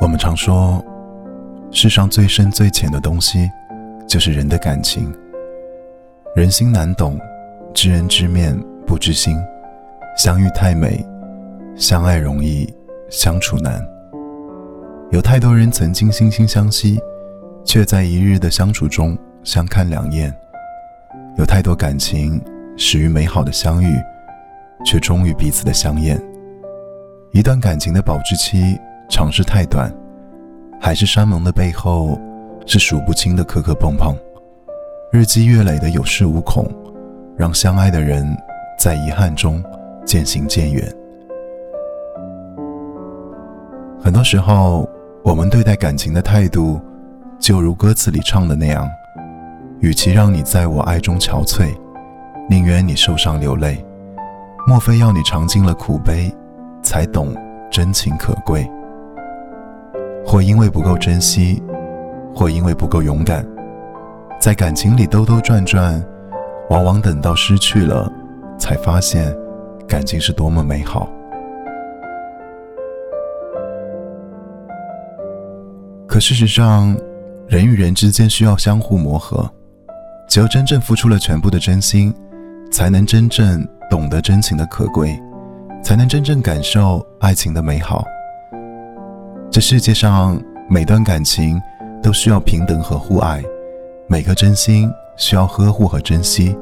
我们常说，世上最深最浅的东西，就是人的感情。人心难懂，知人知面不知心。相遇太美，相爱容易，相处难。有太多人曾经惺惺相惜，却在一日的相处中相看两厌。有太多感情始于美好的相遇，却终于彼此的相厌。一段感情的保质期长是太短，海誓山盟的背后是数不清的磕磕碰碰，日积月累的有恃无恐，让相爱的人在遗憾中渐行渐远。很多时候，我们对待感情的态度，就如歌词里唱的那样：与其让你在我爱中憔悴，宁愿你受伤流泪。莫非要你尝尽了苦悲？才懂真情可贵，或因为不够珍惜，或因为不够勇敢，在感情里兜兜转转，往往等到失去了，才发现感情是多么美好。可事实上，人与人之间需要相互磨合，只有真正付出了全部的真心，才能真正懂得真情的可贵。才能真正感受爱情的美好。这世界上每段感情都需要平等和互爱，每颗真心需要呵护和珍惜。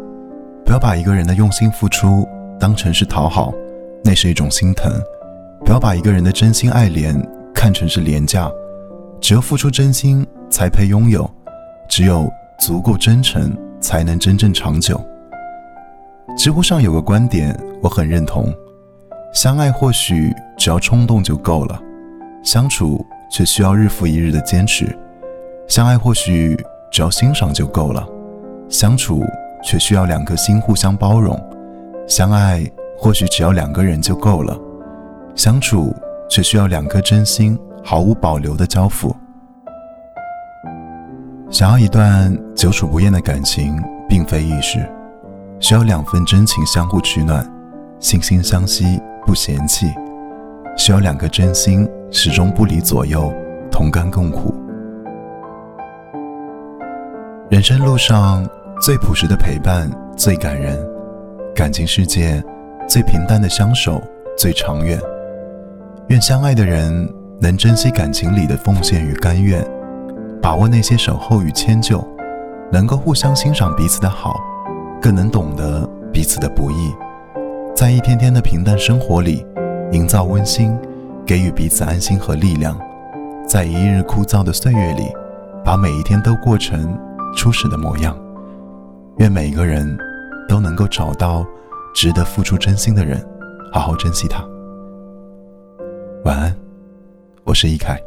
不要把一个人的用心付出当成是讨好，那是一种心疼；不要把一个人的真心爱怜看成是廉价。只有付出真心才配拥有，只有足够真诚才能真正长久。知乎上有个观点，我很认同。相爱或许只要冲动就够了，相处却需要日复一日的坚持；相爱或许只要欣赏就够了，相处却需要两颗心互相包容；相爱或许只要两个人就够了，相处却需要两颗真心毫无保留的交付。想要一段久处不厌的感情，并非易事，需要两份真情相互取暖，惺惺相惜。不嫌弃，需要两颗真心始终不离左右，同甘共苦。人生路上最朴实的陪伴最感人，感情世界最平淡的相守最长远。愿相爱的人能珍惜感情里的奉献与甘愿，把握那些守候与迁就，能够互相欣赏彼此的好，更能懂得彼此的不易。在一天天的平淡生活里，营造温馨，给予彼此安心和力量；在一日枯燥的岁月里，把每一天都过成初始的模样。愿每一个人都能够找到值得付出真心的人，好好珍惜他。晚安，我是易凯。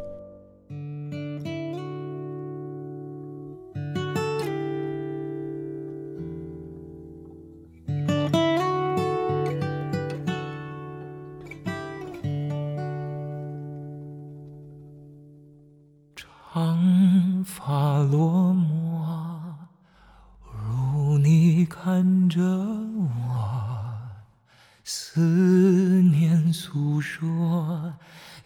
落寞，如你看着我，思念诉说，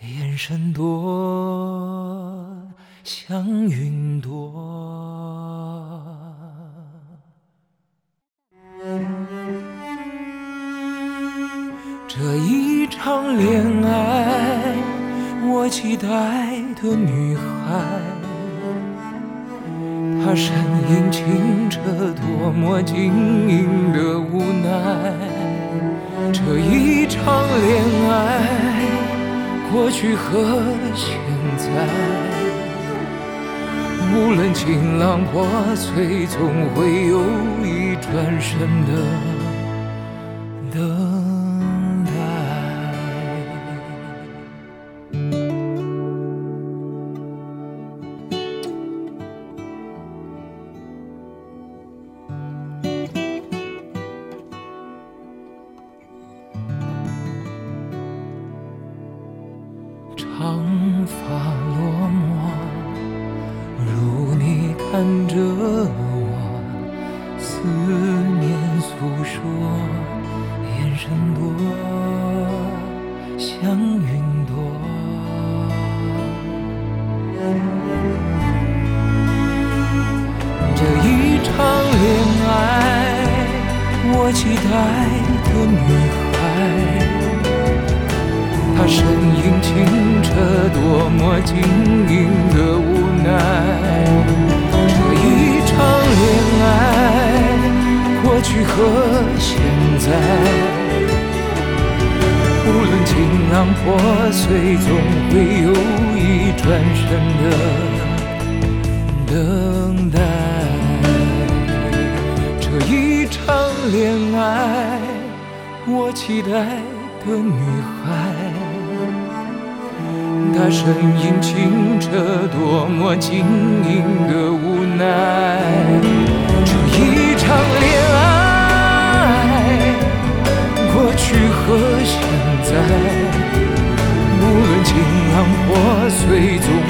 眼神多像云朵。这一场恋爱，我期待。的女孩，她身影清澈，多么晶莹的无奈。这一场恋爱，过去和现在，无论情浪破碎，总会有一转身的的。看着我，思念诉说，眼神多像云朵。这一场恋爱，我期待的女孩，她身影清澈，多么晶莹的。去和现在。无论情浪破碎，总会有一转身的等待。这一场恋爱，我期待的女孩，她身影清澈，多么晶莹的无奈。无论情